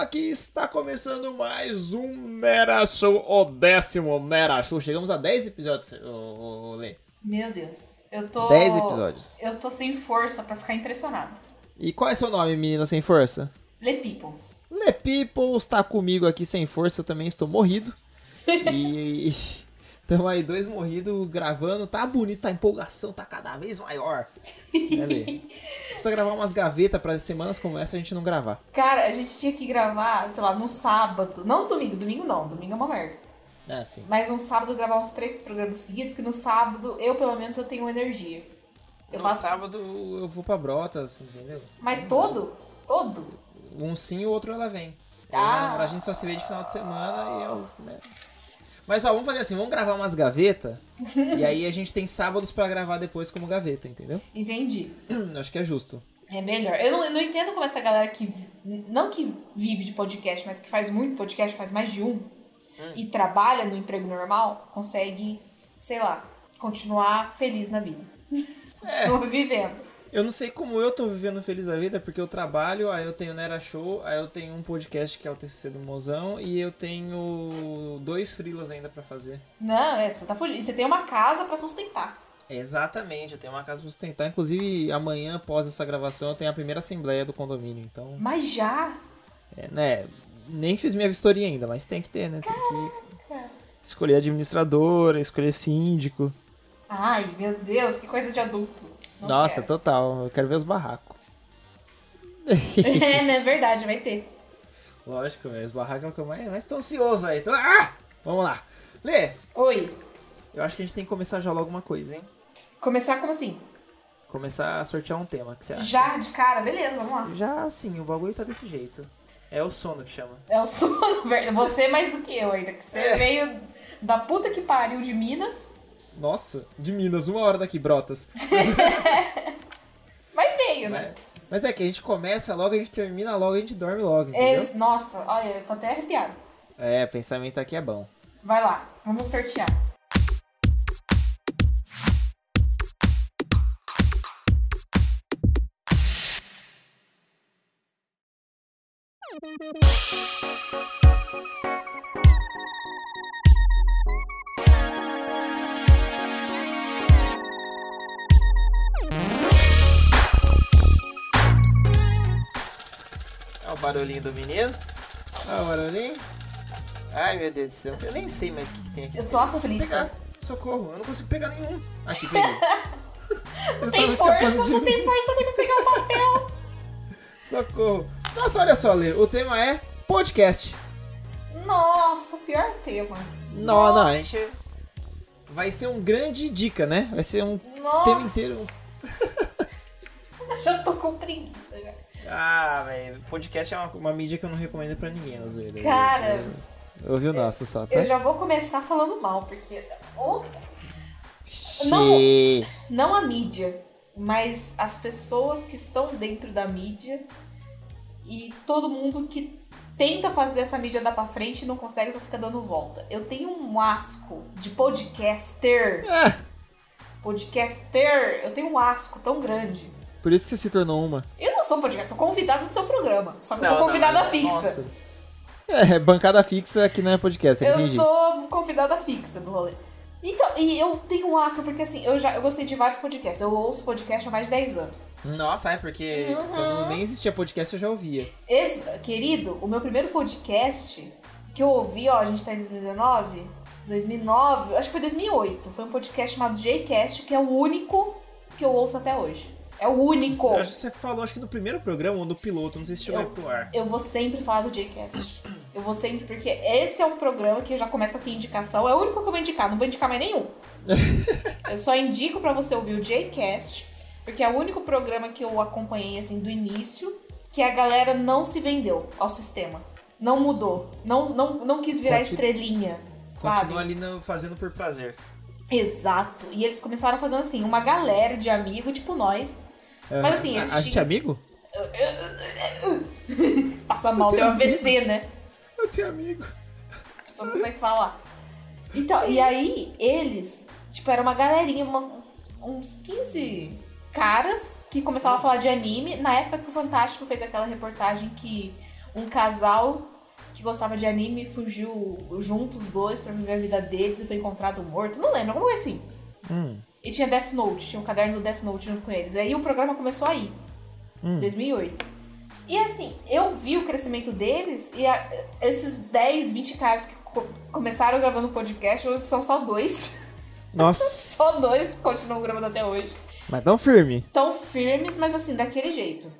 aqui está começando mais um Nera Show, o décimo Nera Show. Chegamos a 10 episódios, ô, ô, Lê. Meu Deus, eu tô. 10 episódios. Eu tô sem força pra ficar impressionado. E qual é seu nome, menina sem força? Le Peoples. Le People está comigo aqui sem força, eu também estou morrido. e estamos aí dois morridos gravando, tá bonito, tá empolgação, tá cada vez maior. Né, Lê? Precisa gravar umas gavetas para semanas como essa a gente não gravar. Cara, a gente tinha que gravar, sei lá, no sábado. Não domingo, domingo não, domingo é uma merda. É assim. Mas um sábado gravar uns três programas seguidos, que no sábado, eu pelo menos, eu tenho energia. Eu no faço. sábado eu vou pra Brotas, entendeu? Mas todo? Todo? Um sim e o outro ela vem. Ah. A gente só se vê de final de semana e eu, né? Mas ó, vamos fazer assim, vamos gravar umas gavetas e aí a gente tem sábados pra gravar depois como gaveta, entendeu? Entendi. Acho que é justo. É melhor. Eu não, eu não entendo como essa galera que. Não que vive de podcast, mas que faz muito podcast, faz mais de um, e trabalha no emprego normal, consegue, sei lá, continuar feliz na vida. É. Continua vivendo. Eu não sei como eu tô vivendo feliz a vida, porque eu trabalho, aí eu tenho Nera Show, aí eu tenho um podcast que é o TCC do Mozão e eu tenho dois freelas ainda pra fazer. Não, é, você tá fugindo. E você tem uma casa pra sustentar. Exatamente, eu tenho uma casa pra sustentar. Inclusive, amanhã, após essa gravação, eu tenho a primeira assembleia do condomínio. Então, Mas já. é, né? Nem fiz minha vistoria ainda, mas tem que ter, né? Tem que escolher administradora, escolher síndico. Ai, meu Deus, que coisa de adulto. Não Nossa, quero. total. Eu quero ver os barracos. é, né? Verdade, vai ter. Lógico, velho. Os barracos é o que eu mais, mais tô ansioso aí. Tô... Ah! Vamos lá. Lê, Oi. eu acho que a gente tem que começar já logo alguma coisa, hein? Começar como assim? Começar a sortear um tema, que você acha? Já de cara, beleza, vamos lá. Já, sim, o bagulho tá desse jeito. É o sono que chama. É o sono, velho. Você mais do que eu ainda, que você É. veio da puta que pariu de Minas. Nossa, de Minas, uma hora daqui, Brotas. Mas veio, né? Mas é que a gente começa logo, a gente termina logo, a gente dorme logo, entendeu? Esse- nossa, olha, eu tô até arrepiado. É, pensamento aqui é bom. Vai lá, vamos sortear. Olha o barulhinho do menino. Olha o barulhinho. Ai, meu Deus do céu. Eu nem sei mais o que, que tem aqui. Eu tô Eu não consigo aflita. pegar. Socorro, eu não consigo pegar nenhum. Aqui, peguei. Eu Tem força, não mim. tem força nem pra pegar o papel. Socorro. Nossa, olha só, Lê. O tema é podcast. Nossa, pior tema. Não, não, a gente... Vai ser um grande dica, né? Vai ser um Nossa. tema inteiro. Já tô com preguiça já. Ah, velho. Podcast é uma, uma mídia que eu não recomendo pra ninguém, na zoeira. Cara. Eu- eu- Ouvi o nosso só, tá? Eu já vou começar falando mal, porque. Oh, Xê. não a mídia, mas as pessoas que estão dentro da mídia e todo mundo que tenta fazer essa mídia dar pra frente e não consegue, só fica dando volta. Eu tenho um asco de podcaster. Ah, Podcaster, eu tenho um asco tão grande. Por isso que você se tornou uma. Eu não sou podcaster, sou convidada do seu programa. Só que eu sou convidada fixa. Nossa. É, bancada fixa que não é podcast, eu Eu entendi. sou convidada fixa do rolê. Então, e eu tenho um asco, porque assim, eu já eu gostei de vários podcasts. Eu ouço podcast há mais de 10 anos. Nossa, é porque Uhum. quando nem existia podcast eu já ouvia. Esse, querido, o meu primeiro podcast que eu ouvi, ó, a gente tá em 2019, 2009, acho que foi 2008. Foi um podcast chamado Jcast, que é o único que eu ouço até hoje. É o único. Eu acho que você falou, acho que no primeiro programa ou no piloto, não sei se chegou Eu- pro ar. Eu vou sempre falar do Jcast. Eu vou sempre, porque esse é um programa que já começa aqui a indicação. É o único que eu vou indicar, não vou indicar mais nenhum. eu só indico pra você ouvir o Jcast, porque é o único programa que eu acompanhei assim do início que a galera não se vendeu ao sistema. Não mudou. Não, não, não quis virar Continu- estrelinha. Sabe? Continua ali no- fazendo por prazer. Exato. E eles começaram a fazer assim, uma galera de amigos, tipo nós. Mas assim, a, eles a gente é tinham- amigo? Passa mal, tem um AVC, né? Eu tenho amigo. Só não consegue falar. Então, e aí, eles, tipo, era uma galerinha, uma- uns 15 caras que começavam a falar de anime. Na época que o Fantástico fez aquela reportagem que um casal que gostava de anime fugiu juntos os dois pra viver a vida deles e foi encontrado morto. Não lembro, coisa assim. Hum. E tinha Death Note, tinha um caderno do Death Note junto com eles. Aí o programa começou aí, Hum. 2008. E assim, eu vi o crescimento deles e a- esses 10, 20 caras que co- começaram gravando podcast, hoje são só dois. Nossa. Só dois continuam gravando até hoje. Mas tão firme. Tão firmes, mas assim, daquele jeito.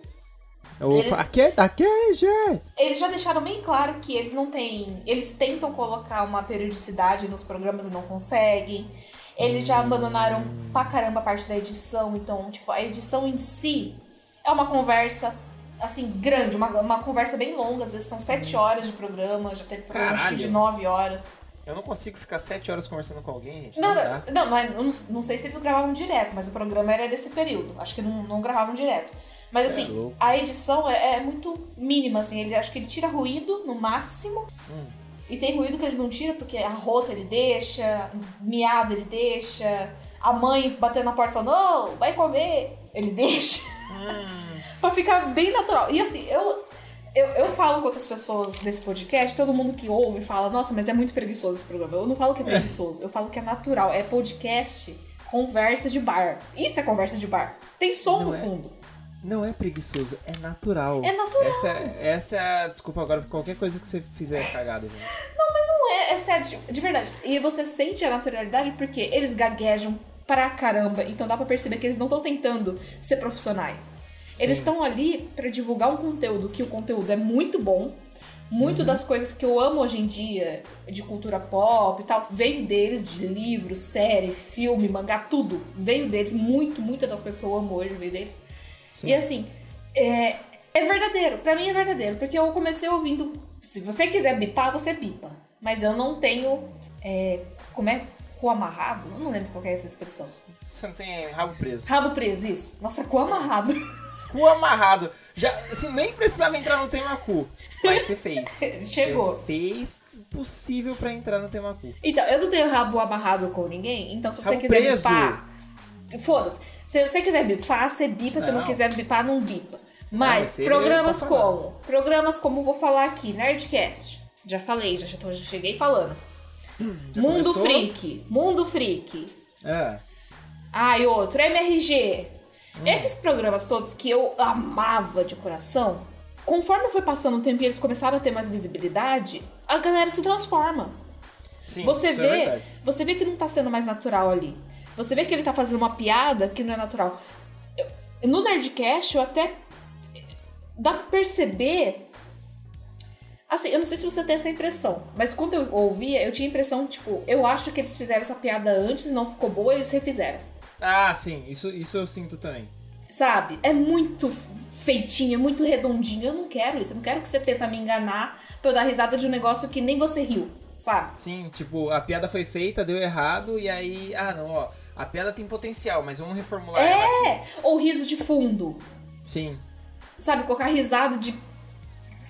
Eu Ele- Aqui, daquele jeito. Eles já deixaram bem claro que eles não têm. Eles tentam colocar uma periodicidade nos programas e não conseguem. Eles já abandonaram pra caramba a parte da edição. Então, tipo, a edição em si é uma conversa, assim, grande, uma, uma conversa bem longa. Às vezes são sete horas de programa, já teve programa de nove horas. Eu não consigo ficar sete horas conversando com alguém, gente. Não, Não, não, não, não, sei se eles gravavam direto, mas o programa era desse período. Acho que não, não gravavam direto. Mas Cê é assim, louco. a edição é, é muito mínima, assim. Ele, acho que ele tira ruído no máximo. Hum. E tem ruído que ele não tira, porque a rota ele deixa, miado ele deixa, a mãe batendo na porta falando, ô, vai comer, ele deixa. Hum. pra ficar bem natural. E assim, eu, eu, eu falo com outras pessoas nesse podcast, todo mundo que ouve fala, nossa, mas é muito preguiçoso esse programa. Eu não falo que é preguiçoso, eu falo que é natural. É podcast, conversa de bar. Isso é conversa de bar. Tem som Não no é. fundo. Não é preguiçoso, é natural. É natural. Essa, é- essa é a desculpa agora por qualquer coisa que você fizer cagada, gente. Não é, é sério, de, de verdade. E você sente a naturalidade porque eles gaguejam pra caramba. Então dá pra perceber que eles não estão tentando ser profissionais. Eles Sim. estão ali pra divulgar um conteúdo que o conteúdo é muito bom. Muito das coisas que eu amo hoje em dia, de cultura pop e tal, veio deles, de livro, série, filme, mangá, tudo. Veio deles, muito, muitas das coisas que eu amo hoje veio deles. Sim. E assim, é, é verdadeiro. Pra mim é verdadeiro. Porque eu comecei ouvindo. Se você quiser bipar, você bipa. Mas eu não tenho. É, como é? Cu amarrado? Eu não lembro qual é essa expressão. Você não tem rabo preso. Rabo preso, isso. Nossa, cu amarrado. Cu amarrado. Já, assim, nem precisava entrar no tema cu. Mas você fez. Chegou. Você fez o possível pra entrar no tema cu. Então, eu não tenho rabo amarrado com ninguém. Então, se você Rabo quiser preso. bipar. Foda-se. Se você quiser bipar, você bipa. Se não Não. quiser bipar, não bipa. Mas você programas como? Programas como vou falar aqui, Nerdcast. Já falei, já, já, cheguei falando. Já Mundo começou? Freak. Mundo Freak. É. Ah, e outro, MRG. Hum. Esses programas todos que eu amava de coração, conforme foi passando o tempo e eles começaram a ter mais visibilidade, a galera se transforma. Sim, Você é vê, verdade. você vê que não tá sendo mais natural ali. Você vê que ele tá fazendo uma piada que não é natural. Eu- no Nerdcast, eu até dá pra perceber. Assim, eu não sei se você tem essa impressão, mas quando eu ouvia, eu tinha a impressão, tipo, eu acho que eles fizeram essa piada antes, não ficou boa, eles refizeram. Ah, sim, isso, isso eu sinto também. Sabe? É muito feitinho, é muito redondinho. Eu não quero isso. Eu não quero que você tenta me enganar pra eu dar risada de um negócio que nem você riu, sabe? Sim, tipo, a piada foi feita, deu errado, e aí, ah, não, ó, a piada tem potencial, mas vamos reformular ela aqui. É! Ou riso de fundo. Sim, Sabe? Colocar risada de de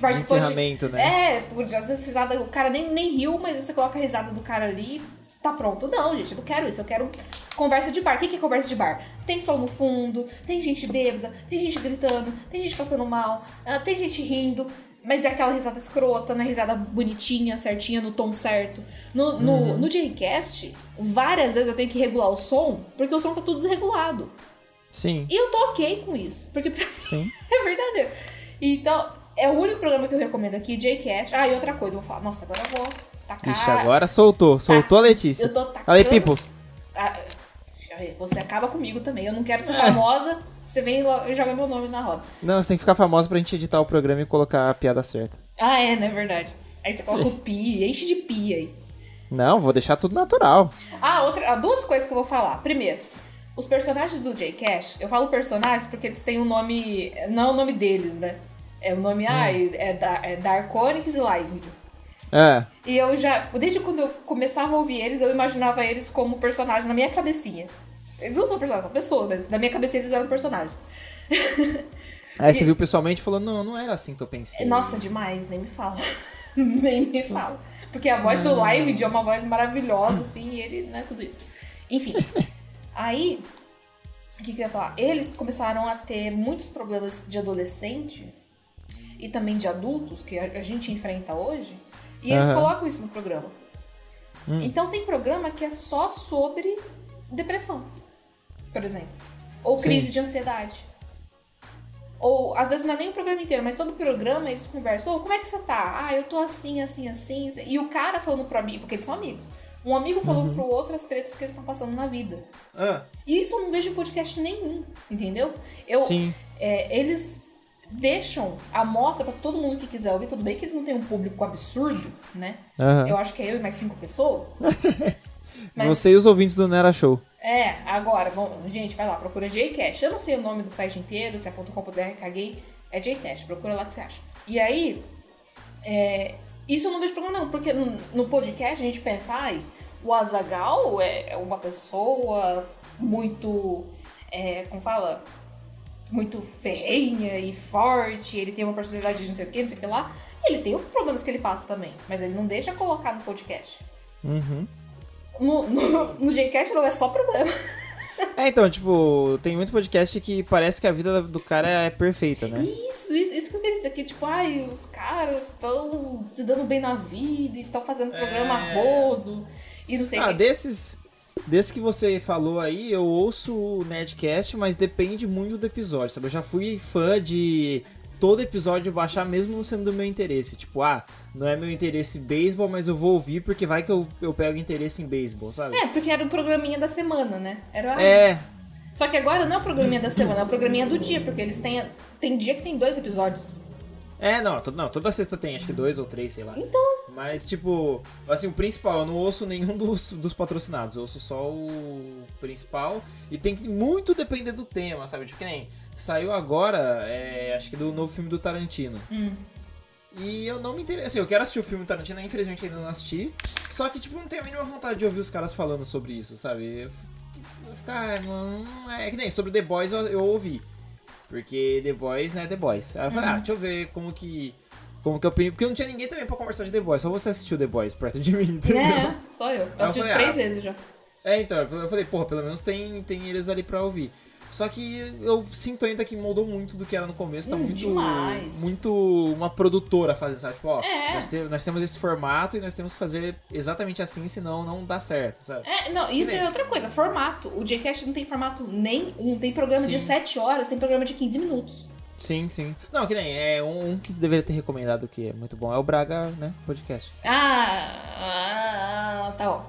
participante. encerramento, né? É, porque às vezes risada, o cara nem, nem riu, mas você coloca a risada do cara ali, tá pronto. Não, gente, eu não quero isso. Eu quero conversa de bar. O que que é conversa de bar? Tem sol no fundo, tem gente bêbada, tem gente gritando, tem gente passando mal, ah, tem gente rindo. Mas é aquela risada escrota, não é risada bonitinha, certinha, no tom certo. No, no, Uhum. no Jcast, várias vezes eu tenho que regular o som, porque o som tá tudo desregulado. Sim, E eu tô ok com isso, porque pra mim sim. é verdadeiro. Então, é o único programa que eu recomendo aqui, Jcast. Ah, e outra coisa, eu vou falar, nossa, agora eu vou tacar. Ixi, agora soltou, soltou a Letícia. Eu tô tacando. Aí, People. Ah, você acaba comigo também. Eu não quero ser famosa. Você vem e joga meu nome na roda. Não, você tem que ficar famosa pra gente editar o programa e colocar a piada certa. Ah, é, né? Verdade. Aí você coloca o pi, enche de pi aí. Não, vou deixar tudo natural. Ah, outra, ah, duas coisas que eu vou falar. Primeiro, os personagens do J-Cash, eu falo personagens porque eles têm um nome. Não é o nome deles, né? É o nome. Ah, é, da, é Darkonix e Live. É, E eu já, desde quando eu começava a ouvir eles, eu imaginava eles como personagens na minha cabecinha. Eles não são personagens, são pessoas, mas na minha cabeça eles eram personagens. aí você viu pessoalmente e falou, não, não era assim que eu pensei. Nossa, demais, nem me fala. nem me fala. Porque a voz do Live é uma voz maravilhosa, assim, e ele, né, tudo isso. Enfim. Aí, o que, que eu ia falar? Eles começaram a ter muitos problemas de adolescente e também de adultos que a, gente enfrenta hoje, e eles Aham. colocam isso no programa. Hum. Então tem programa que é só sobre depressão, por exemplo. Ou Sim. crise de ansiedade. Ou, às vezes não é nem o programa inteiro, mas todo programa eles conversam. Ô, como é que você tá? Ah, eu tô assim, assim, assim. assim." E o cara falando pro amigo, porque eles são amigos. Um amigo falando Uhum. pro outro as tretas que eles estão passando na vida. Ah, E isso eu não vejo em podcast nenhum, entendeu? Eu, sim. é, eles deixam a mostra pra todo mundo que quiser ouvir. Tudo bem que eles não têm um público absurdo, né? Aham. Eu acho que é eu e mais cinco pessoas. Mas- Você e os ouvintes do Nera Show. É, agora, vamos, gente, vai lá, procura Jcast. Eu não sei o nome do site inteiro, se é .com.br, caguei. É Jcast, procura lá que você acha. E aí, é, isso eu não vejo problema não, porque no, no podcast a gente pensa, ai, o Azagal é, uma pessoa muito, é, como fala, muito ferrenha e forte, ele tem uma personalidade de não sei o que, não sei o que lá. Ele tem os problemas que ele passa também, mas ele não deixa colocar no podcast. Uhum. No, no, no Jcast não é só problema. É, então, tipo, tem muito podcast que parece que a vida do cara é perfeita, né? Isso, isso, isso que eu queria dizer aqui, tipo, ai, os caras estão se dando bem na vida e estão fazendo programa a rodo e não sei o Ah, que. desses, desses que você falou aí, eu ouço o Nerdcast, mas depende muito do episódio, sabe? Eu já fui fã de todo episódio baixar mesmo não sendo do meu interesse. Tipo, ah, não é meu interesse beisebol, mas eu vou ouvir porque vai que eu, eu pego interesse em beisebol, sabe? É, porque era o programinha da semana, né? Era É, Só que agora não é o programinha da semana, é o programinha do dia, porque eles têm. Tem dia que tem dois episódios. é, não, não, toda sexta tem, acho que dois ou três, sei lá. Então. Mas, tipo, assim, o principal, eu não ouço nenhum dos, dos patrocinados, eu ouço só o principal. E tem que muito depender do tema, sabe? Tipo, que nem saiu agora, é, acho que do novo filme do Tarantino. Hum. E eu não me interesso. Assim, eu quero assistir o filme Tarantino, infelizmente ainda não assisti. Só que, tipo, não tenho a mínima vontade de ouvir os caras falando sobre isso, sabe? Eu fico, ah, não, é que nem sobre The Boys eu, eu ouvi. Porque The Boys não é The Boys. Aí eu falei, ah, deixa eu ver como que. Como que eu opino. Porque não tinha ninguém também pra conversar de The Boys, só você assistiu The Boys perto de mim, entendeu? É, só eu. Eu assisti falei, três ah, vezes já. É, então, eu falei, porra, pelo menos tem, tem eles ali pra ouvir. Só que eu sinto ainda que mudou muito do que era no começo, tá Hum, muito. demais. Muito uma produtora fazendo, sabe? Tipo, ó, É. nós, te- nós temos esse formato e nós temos que fazer exatamente assim, senão não dá certo, sabe? É, não, isso é outra coisa, formato. O Jcast não tem formato nenhum. Tem programa de Sim. 7 horas, tem programa de 15 minutos. Sim, sim. Não, que nem, é um, um que você deveria ter recomendado que é muito bom, é o Braga, né, podcast. Ah, ah, tá bom.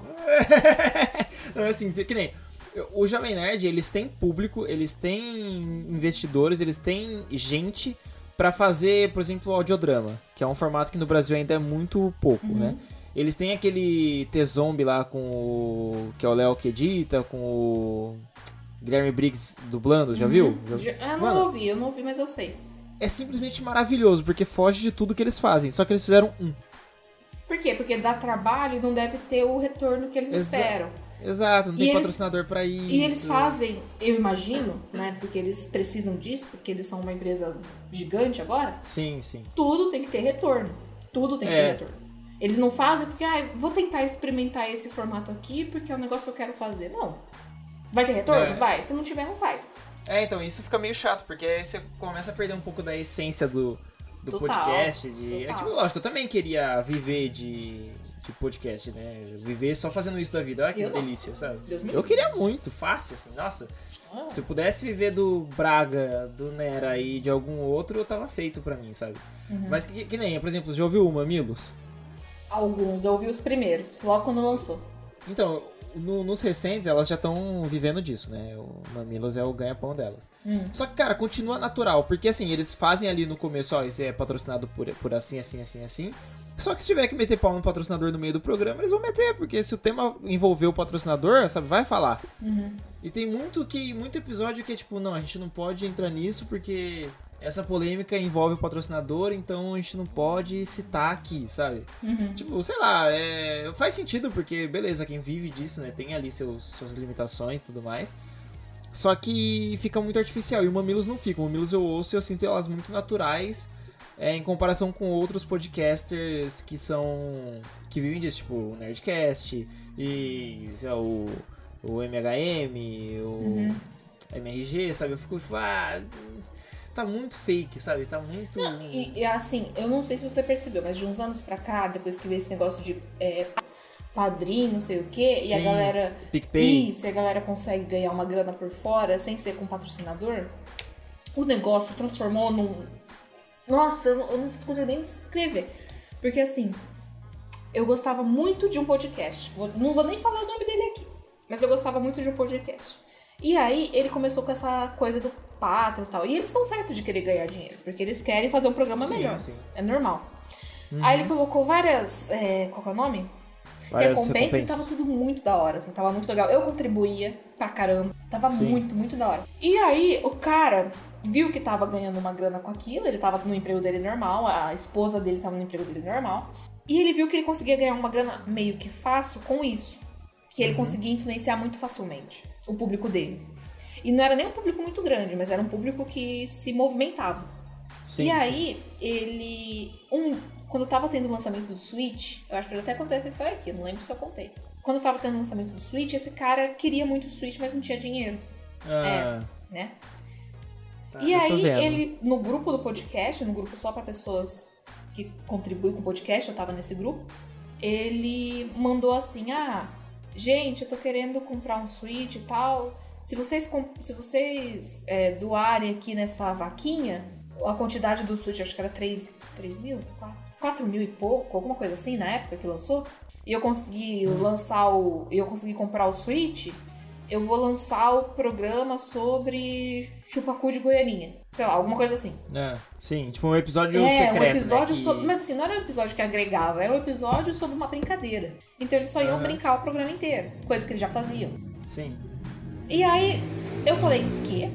não, assim, que nem, o Jovem Nerd, eles têm público, eles têm investidores, eles têm gente pra fazer, por exemplo, audiodrama, que é um formato que no Brasil ainda é muito pouco, né? Eles têm aquele T-Zombie lá com o... que é o Léo que edita, com o Guilherme Briggs dublando, já viu? Já- Já- Ah, não Mano, ouvi, eu não ouvi, mas eu sei. é simplesmente maravilhoso, porque foge de tudo que eles fazem, só que eles fizeram um. Por quê? Porque dá trabalho e não deve ter o retorno que eles Exa- esperam. Exato, não E tem eles- patrocinador pra isso. E eles fazem, eu imagino, né? Porque eles precisam disso, porque eles são uma empresa gigante agora. Sim, sim. Tudo tem que ter retorno. Tudo tem que É. ter retorno. Eles não fazem porque, ah, vou tentar experimentar esse formato aqui porque é um negócio que eu quero fazer. Não. Vai ter retorno? É. Vai. Se não tiver, não faz. É, então, isso fica meio chato, porque aí você começa a perder um pouco da essência do, do Total, podcast. De... É, total. tipo, lógico, eu também queria viver de, de podcast, né? Viver só fazendo isso da vida. Olha que Eu delícia, sabe? Eu queria muito, fácil, assim, nossa. Ah. Se eu pudesse viver do Braga, do Nera e de algum outro, eu tava feito pra mim, sabe? Uhum. Mas que, que nem, por exemplo, já ouviu o Mamilos? Alguns, eu ouvi os primeiros, logo quando lançou. Então, no- nos recentes, elas já estão vivendo disso, né? O Mamilos é o ganha-pão delas. Hum. Só que, cara, continua natural, porque assim, eles fazem ali no começo, ó, isso é patrocinado por, por assim, assim, assim, assim. Só que se tiver que meter pau no patrocinador no meio do programa, eles vão meter, porque se o tema envolver o patrocinador, sabe, vai falar. Uhum. E tem muito que muito episódio que é tipo, não, a gente não pode entrar nisso porque essa polêmica envolve o patrocinador, então a gente não pode citar aqui, sabe? Uhum. Tipo, sei lá, é, faz sentido, porque beleza, quem vive disso, né, tem ali seus, suas limitações e tudo mais. Só que fica muito artificial, e o Mamilos não fica. O Mamilos eu ouço e eu sinto elas muito naturais é, em comparação com outros podcasters que são. que vivem disso, tipo o Nerdcast e lá, o, o MHM, o Uhum. MRG, sabe? Eu fico tipo, ah. tá muito fake, sabe? Tá muito. Não, e, e, assim, eu não sei se você percebeu, mas de uns anos pra cá, depois que veio esse negócio de é, padrinho, não sei o quê, e a galera. PicPay. Isso, e a galera consegue ganhar uma grana por fora sem ser com patrocinador, o negócio transformou num. Nossa, eu não, eu não consigo nem escrever. Porque assim, eu gostava muito de um podcast. Não vou nem falar o nome dele aqui. Mas eu gostava muito de um podcast. E aí ele começou com essa coisa do patro e tal. E eles estão certos de querer ganhar dinheiro, porque eles querem fazer um programa sim, melhor. Sim. É normal. Uhum. Aí ele colocou várias. É, qual é o nome? Várias recompensa e tava tudo muito da hora, assim, tava muito legal. Eu contribuía pra caramba. Tava sim. muito, muito da hora. E aí o cara viu que tava ganhando uma grana com aquilo, ele tava no emprego dele normal, a esposa dele tava no emprego dele normal. E ele viu que ele conseguia ganhar uma grana meio que fácil com isso. Que ele uhum. conseguia influenciar muito facilmente o público dele. E não era nem um público muito grande, mas era um público que se movimentava. Sim. E aí, ele. Um, quando tava tendo o lançamento do Switch, eu acho que eu até contei essa história aqui, não lembro se eu contei. Quando tava tendo o lançamento do Switch, esse cara queria muito o Switch, mas não tinha dinheiro. Ah. É, né? Tá, e aí, ele, no grupo do podcast, no grupo só para pessoas que contribuem com o podcast, eu tava nesse grupo, ele mandou assim: ah, gente, eu tô querendo comprar um Switch e tal. Se vocês, se vocês é, doarem aqui nessa vaquinha, a quantidade do Switch acho que era 3, 3 mil? 4, 4 mil e pouco, alguma coisa assim na época que lançou. E eu consegui lançar o. Eu consegui comprar o Switch eu vou lançar o programa sobre chupacu de Goianinha. Sei lá, alguma coisa assim. É, sim, tipo um episódio é, secreto. É, um episódio né, que... sobre. Mas assim, não era um episódio que agregava, era um episódio sobre uma brincadeira. Então eles só iam uhum. brincar o programa inteiro, coisa que eles já faziam. Sim. E aí eu falei, que?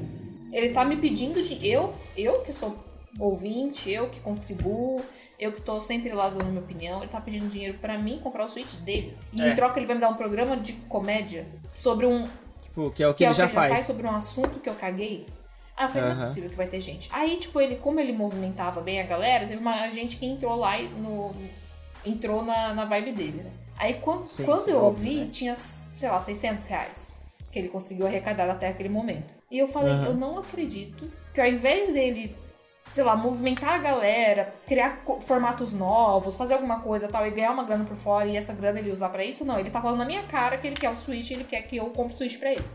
Ele tá me pedindo de. Eu, eu que sou ouvinte, eu que contribuo, eu que tô sempre lá dando minha opinião, ele tá pedindo dinheiro para mim comprar o Switch dele. E é. em troca ele vai me dar um programa de comédia sobre um Tipo, que é o que, que ele, é já, que ele faz. já faz. sobre um assunto que eu caguei. Ah, eu falei, não é possível que vai ter gente. Aí, tipo, ele, como ele movimentava bem a galera, teve uma gente que entrou lá e no. entrou na, na vibe dele, né? Aí quando, sim, quando sim, eu ouvi, né? tinha, sei lá, 600 reais que ele conseguiu arrecadar até aquele momento. E eu falei, uhum. eu não acredito que ao invés dele sei lá, movimentar a galera, criar formatos novos, fazer alguma coisa tal e ganhar uma grana por fora e essa grana ele usar para isso, não. Ele tá falando na minha cara que ele quer o Switch, ele quer que eu compre o Switch pra ele.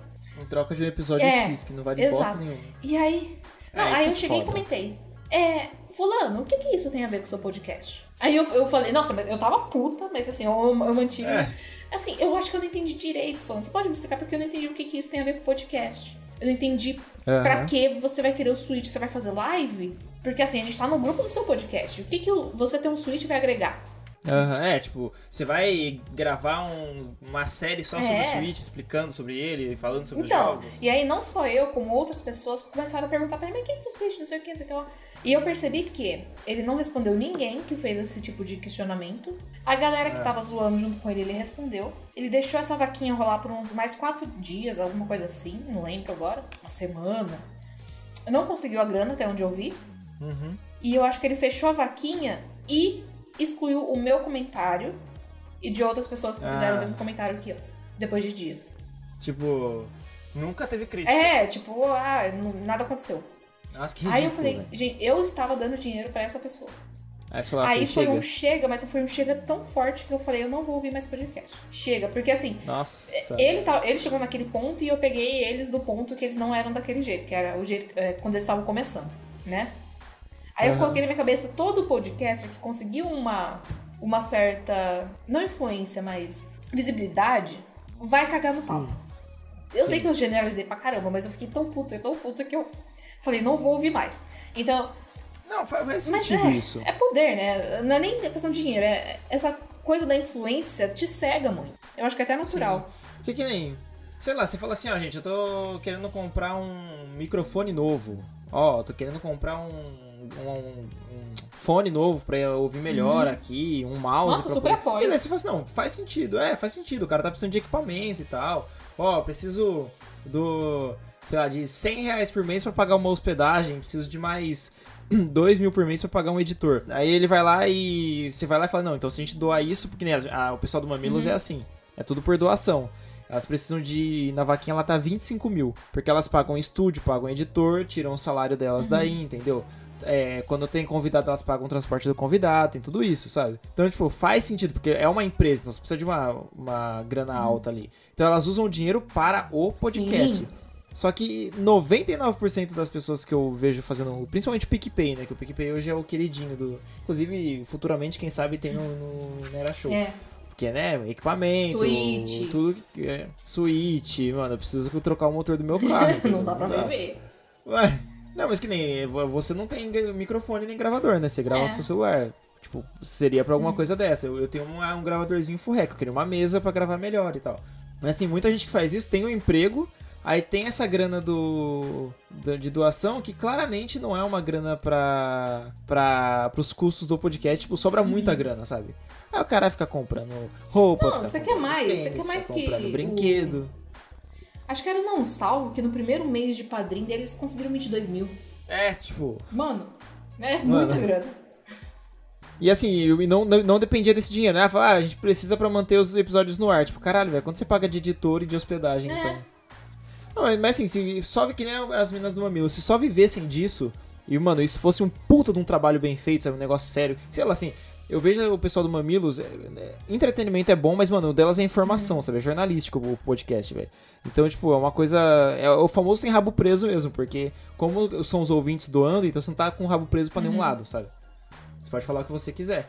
Em troca de um episódio é, X, que não vale exato. bosta nenhuma. E aí. Não, é, aí eu é cheguei foda. e comentei. É, Fulano, o que que isso tem a ver com o seu podcast? Aí eu, eu falei, nossa, eu tava puta, mas assim, eu, eu mantive. É. Assim, eu acho que eu não entendi direito, Fulano. Você pode me explicar porque eu não entendi o que que isso tem a ver com o podcast? Eu não entendi uhum. pra que você vai querer o Switch. Você vai fazer live? Porque assim, a gente tá no grupo do seu podcast. O que, que você ter um Switch vai agregar? Uhum, é, tipo, você vai gravar um, uma série só sobre é. o Switch, explicando sobre ele, falando sobre então, os jogos. E aí não só eu, como outras pessoas começaram a perguntar pra ele, mas o que é o Switch, não sei o que, não sei o que lá. E eu percebi que ele não respondeu ninguém que fez esse tipo de questionamento. A galera que é. tava zoando junto com ele, ele respondeu. Ele deixou essa vaquinha rolar por uns mais quatro dias, alguma coisa assim, não lembro agora. Uma semana. Não conseguiu a grana, até onde eu vi. Uhum. E eu acho que ele fechou a vaquinha e excluiu o meu comentário e de outras pessoas que fizeram ah. o mesmo comentário que eu, depois de dias. Tipo, nunca teve crítica. É, tipo, ah, nada aconteceu. Nossa, que ridículo, Aí eu falei, gente, eu estava dando dinheiro para essa pessoa. Aí, falou, Aí foi chega. um chega, mas foi um chega tão forte que eu falei, eu não vou ouvir mais podcast. Chega, porque assim, Nossa. ele, tá, ele chegou naquele ponto e eu peguei eles do ponto que eles não eram daquele jeito, que era o jeito é, quando eles estavam começando, né? Aí uhum. eu coloquei na minha cabeça todo podcaster que conseguiu uma, uma certa, não influência, mas visibilidade, vai cagar no pau. Eu Sim. sei que eu generalizei pra caramba, mas eu fiquei tão puta, tão puta que eu falei, não vou ouvir mais. Então. Não, faz sentido é, isso. É poder, né? Não é nem questão de dinheiro, é essa coisa da influência te cega muito. Eu acho que é até natural. Sim. Que que nem. Sei lá, você fala assim, ó, gente, eu tô querendo comprar um microfone novo. Ó, tô querendo comprar um um, um, fone novo pra ouvir melhor uhum. aqui, um mouse. Nossa, super apoio. Beleza, você fala assim, não, faz sentido, é, faz sentido. O cara tá precisando de equipamento e tal. Ó, preciso do, sei lá, de 100 reais por mês para pagar uma hospedagem, preciso de mais 2 mil por mês para pagar um editor. Aí ele vai lá e você vai lá e fala, não, então se a gente doar isso, porque né, a, o pessoal do Mamilos uhum. é assim, é tudo por doação. Elas precisam de. Na vaquinha ela tá 25 mil. Porque elas pagam estúdio, pagam editor, tiram o salário delas daí, entendeu? É, quando tem convidado, elas pagam o transporte do convidado, tem tudo isso, sabe? Então, tipo, faz sentido, porque é uma empresa, então você precisa de uma, uma grana alta ali. Então elas usam o dinheiro para o podcast. Sim. Só que 99% das pessoas que eu vejo fazendo, principalmente o PicPay, né? Que o PicPay hoje é o queridinho do. Inclusive, futuramente, quem sabe tem no, no Nera Show. É. Porque, né, equipamento, Switch. tudo que. É, switch, mano, eu preciso trocar o motor do meu carro. Não dá pra viver. Ué, não, mas que nem. Você não tem microfone nem gravador, né? Você grava É. com seu celular. Tipo, seria pra alguma coisa dessa. Eu, eu tenho um, um gravadorzinho full rec, eu queria uma mesa pra gravar melhor e tal. Mas assim, muita gente que faz isso tem um emprego, aí tem essa grana do, do- de doação que claramente não é uma grana pra, pra pros custos do podcast, tipo, sobra muita grana, sabe? Aí o cara fica comprando roupa, Não, você quer mais, você tênis, quer mais que comprando o- brinquedo. Acho que era não salvo que no primeiro mês de padrinho deles conseguiram 22 mil. É, tipo, Mano, é Mano. muita grana. E assim, eu- não, não, dependia desse dinheiro, né? Ah, a gente precisa pra manter os episódios no ar. Tipo, caralho, velho, quanto você paga de editor e de hospedagem, É. então? Não, mas assim, se só que nem as minas do Mamilo, se só vivessem disso, e, mano, isso fosse um puta de um trabalho bem feito, sabe? Um negócio sério. Sei lá, assim, eu vejo o pessoal do Mamilos, é, é, entretenimento é bom, mas, mano, o delas é informação, sabe? É jornalístico o podcast, velho. Então, tipo, é uma coisa. É o famoso sem rabo preso mesmo, porque como são os ouvintes doando, então você não tá com o rabo preso pra nenhum lado, sabe? Você pode falar o que você quiser.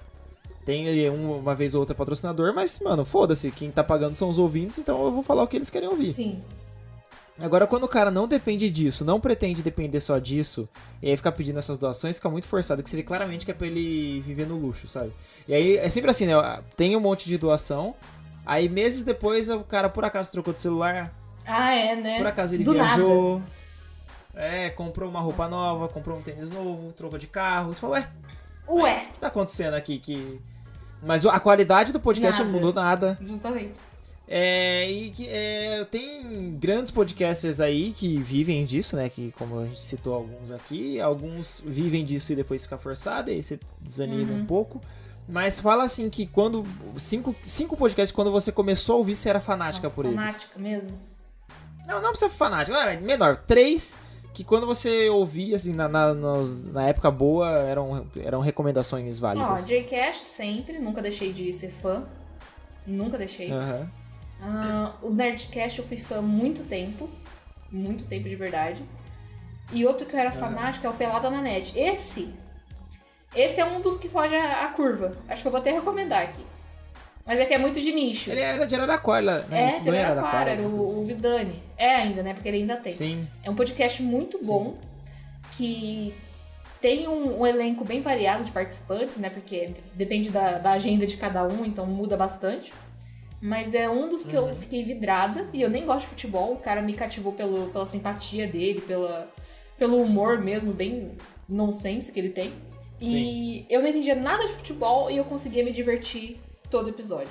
Tem ali um- uma vez ou outra patrocinador, mas, mano, foda-se. Quem tá pagando são os ouvintes, então eu vou falar o que eles querem ouvir. Sim. Agora, quando o cara não depende disso, não pretende depender só disso, e aí ficar pedindo essas doações, fica muito forçado, que você vê claramente que é pra ele viver no luxo, sabe? E aí é sempre assim, né? Tem um monte de doação, aí meses depois o cara por acaso trocou de celular, Ah, é, né? por acaso ele Do viajou. É, comprou uma roupa nova, comprou um tênis novo, trocou de carro. Você falou, ué, Ué, o que tá acontecendo aqui? Que... Mas a qualidade do podcast Nada. não mudou nada. justamente. É, e que é, tem grandes podcasters aí que vivem disso, né? Que como a gente citou alguns aqui, alguns vivem disso e depois fica forçado, e aí você desanima Uhum. um pouco. Mas fala assim que quando. Cinco, cinco podcasts, quando você começou a ouvir, você era fanática Nossa, por eles. fanática mesmo. Não, não precisa ser fanático, é menor. Três que quando você ouvia, assim, na, na, na época boa, eram, eram recomendações Ó, válidas. Jcast sempre, nunca deixei de ser fã. Nunca deixei. Aham. Ah, o Nerdcast eu fui fã há muito tempo. Muito tempo de verdade. E outro que eu era fanática é o Pelada na Net. Esse. Esse é um dos que foge a, a curva. Acho que eu vou até recomendar aqui. Mas é que é muito de nicho. Ele era de Araraquara, né? é, Isso de era Araraquara, era o, o Vidani. É ainda, né? Porque ele ainda tem. assim. Sim. É um podcast muito bom, que tem um, um elenco bem variado de participantes, né? Porque depende da, da agenda de cada um, então muda bastante. Mas é um dos que Uhum. eu fiquei vidrada, e eu nem gosto de futebol, o cara me cativou pelo, pela simpatia dele, pela, pelo humor mesmo, bem nonsense que ele tem. E eu não entendia nada de futebol e eu conseguia me divertir todo episódio.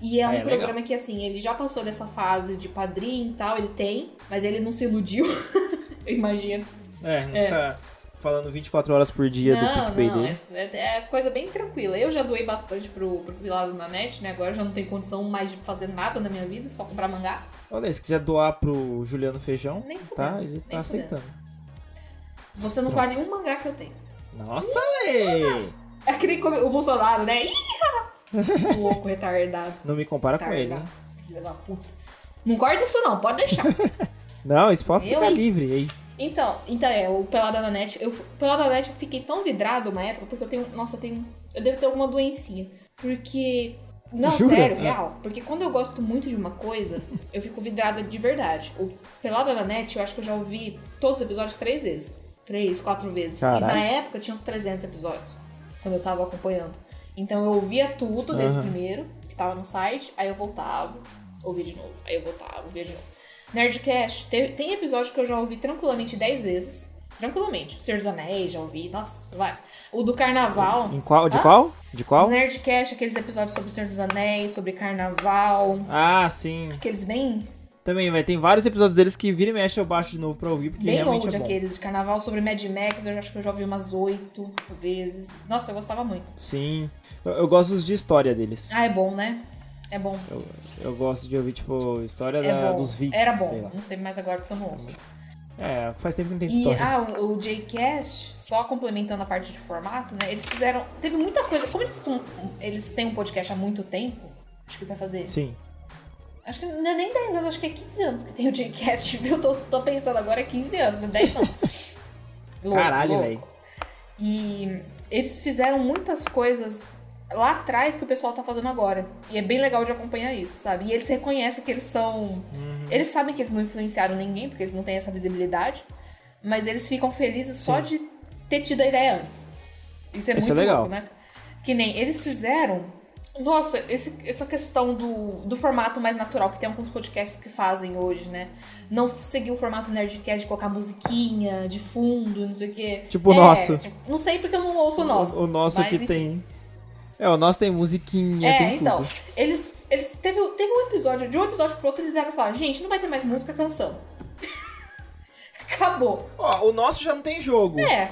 E é Ah, um é legal. programa que, assim, ele já passou dessa fase de padrinho e tal, ele tem, mas ele não se iludiu, eu imagino. É, não É. falando 24 horas por dia do não, PicPay não, dele. é, é coisa bem tranquila. Eu já doei bastante pro, pro Pilado na net, né? Agora já não tenho condição mais de fazer nada na minha vida, só comprar mangá. Olha, se quiser doar pro Juliano Feijão, Nem tá? Ele tá aceitando. Você não faz nenhum mangá que eu tenho. Nossa, Lê! É que nem o Bolsonaro, né? Ih! Louco, retardado. Não me compara com ele, hein? Retardado. Filha da puta. Não corta isso não, pode deixar. Não, isso pode ficar livre aí. Então, então é, o Pelada na Net. Eu, Pelada na Net eu fiquei tão vidrado uma época, porque eu tenho. Nossa, eu tenho. Eu devo ter alguma doencinha. Porque. Não, Jura? sério, É. real. Porque quando eu gosto muito de uma coisa, eu fico vidrada de verdade. O Pelada na Net, eu acho que eu já ouvi todos os episódios três vezes. Três, quatro vezes. Caralho. E na época tinha uns 300 episódios. Quando eu tava acompanhando. Então eu ouvia tudo desde o Aham. primeiro, que tava no site, aí eu voltava, ouvia de novo. Aí eu voltava, ouvia de novo. Nerdcast, tem, tem episódio que eu já ouvi tranquilamente 10 vezes. Tranquilamente. O Senhor dos Anéis, já ouvi. Nossa, vários. O do Carnaval. Em qual? De Hã? qual? De O qual? Nerdcast, aqueles episódios sobre o Senhor dos Anéis, sobre Carnaval. Ah, sim. Aqueles bem, Também, vai. Tem vários episódios deles que vira e mexe eu baixo de novo pra ouvir, porque bem realmente old é bom. aqueles de Carnaval. Sobre Mad Max, eu acho que eu já ouvi umas 8 vezes. Nossa, eu gostava muito. Sim. Eu, eu gosto dos de história deles. Ah, é bom, né? É bom. Eu, eu gosto de ouvir, tipo, história É da- dos vikings, Era sei bom. lá. Não sei mais agora porque eu não ouço. É, faz tempo que não tem E história. ah, o, o Jcast, só complementando a parte de formato, né? Eles fizeram. Teve muita coisa. Como eles, são, eles têm um podcast há muito tempo, acho que vai fazer. Sim. Acho que não é nem 10 anos, acho que é 15 anos que tem o Jcast, viu? Tô, tô pensando agora é 15 anos, não é 10 não. Louco, Caralho, velho. E eles fizeram muitas coisas lá atrás que o pessoal tá fazendo agora. E é bem legal de acompanhar isso, sabe? E eles reconhecem que eles são. Uhum. Eles sabem que eles não influenciaram ninguém, porque eles não têm essa visibilidade. Mas eles ficam felizes só de ter tido a ideia antes. Isso é Isso muito é legal. louco, né? Que nem eles fizeram. Nossa, esse- essa questão do, do formato mais natural que tem alguns podcasts que fazem hoje, né? Não seguir o formato Nerdcast de colocar musiquinha de fundo, não sei o quê. Tipo o É, nosso. tipo, não sei porque eu não ouço o nosso. O, o nosso mas, que enfim. tem. É, o nosso tem musiquinha, É, tem então. tudo. Eles, eles teve, teve um episódio, de um episódio pro outro, eles vieram falar, gente, não vai ter mais música, canção. Acabou. Ó, o nosso já não tem jogo. É,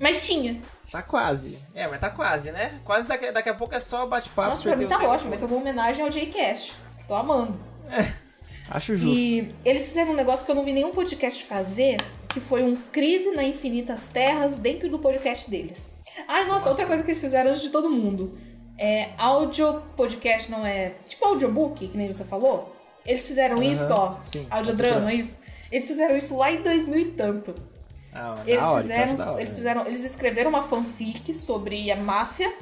mas tinha. Tá quase. É, mas tá quase, né? Quase daqui, daqui a pouco é só bate-papo. Nossa, pra mim tá o ótimo, vai ser uma homenagem ao Jcast. Tô amando. Acho justo. E eles fizeram um negócio que eu não vi nenhum podcast fazer, que foi um Crise na Infinitas Terras dentro do podcast deles. Ai, nossa, outra coisa que eles fizeram antes de todo mundo. É áudio podcast, não é. Tipo audiobook, que nem você falou. Eles fizeram isso, ó. sim, audiodrama, audiodrama. isso. Eles fizeram isso lá em 2000 e tanto. Ah, Eles hora, fizeram, hora. eles fizeram, eles escreveram uma fanfic sobre a máfia,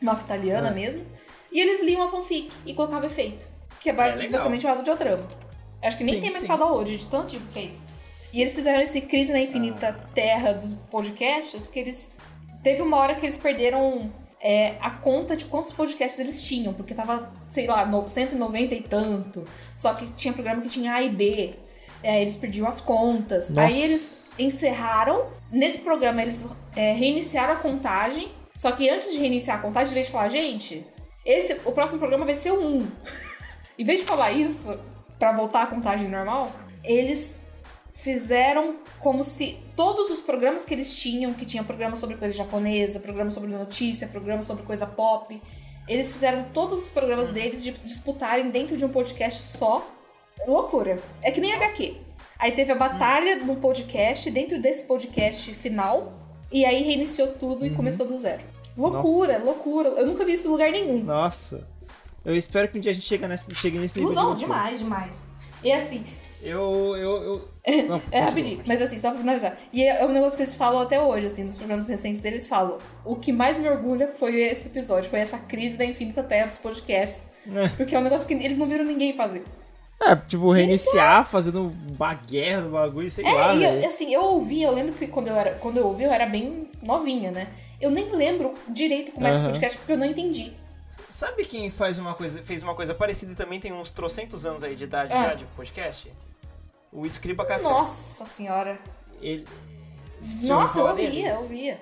máfia italiana É. mesmo, e eles liam a fanfic e colocavam efeito, que é legal. basicamente o audiodrama. Acho que nem Sim, tem mais sim. pra download, de tanto tipo que é isso. E eles fizeram esse crise na infinita Ah. terra dos podcasts, que eles teve uma hora que eles perderam é, a conta de quantos podcasts eles tinham, porque tava, sei lá, no- 190 e tanto. Só que tinha programa que tinha A e B. É, eles perdiam as contas. Nossa. Aí eles encerraram. Nesse programa, eles é, reiniciaram a contagem. Só que antes de reiniciar a contagem, em vez de falar, gente, esse, o próximo programa vai ser o 1. em vez de falar isso, pra voltar à contagem normal, eles fizeram como se todos os programas que eles tinham, que tinha programa sobre coisa japonesa, programa sobre notícia, programa sobre coisa pop, eles fizeram todos os programas deles de disputarem dentro de um podcast só. Loucura. É que nem HQ. Aí teve a batalha no podcast, dentro desse podcast final, e aí reiniciou tudo e começou do zero. Loucura, Nossa. loucura. Eu nunca vi isso em lugar nenhum. Nossa. Eu espero que um dia a gente chegue nesse, chegue nesse nível de Não, loucura. demais, demais. E assim, Eu, eu, eu... Não, É rapidinho, mas assim, só pra finalizar. E é um negócio que eles falam até hoje, assim, nos programas recentes deles, falam: o que mais me orgulha foi esse episódio, foi essa crise da infinita terra dos podcasts. É. Porque é um negócio que eles não viram ninguém fazer. É, tipo, reiniciar, fazendo uma guerra do bagulho, sei lá, É, e velho. eu, assim, eu ouvi, eu lembro que quando eu, era, quando eu ouvi, eu era bem novinha, né? Eu nem lembro direito como é esse Aham. podcast, porque eu não entendi. Sabe quem faz uma coisa, fez uma coisa parecida e também tem uns trocentos anos aí de idade É. já de podcast? O Escriba Café. Nossa senhora. Ele... Nossa, eu dele? ouvia, eu ouvia.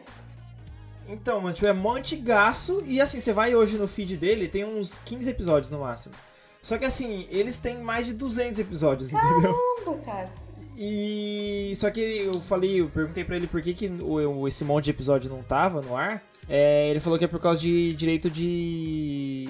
Então, mano, tipo, é antigaço e assim, você vai hoje no feed dele, tem uns 15 episódios no máximo. Só que assim, eles têm mais de 200 episódios, entendeu? Caramba, cara. E só que eu falei, eu perguntei pra ele por que, que o, o- esse monte de episódio não tava no ar. É, ele falou que é por causa de direito de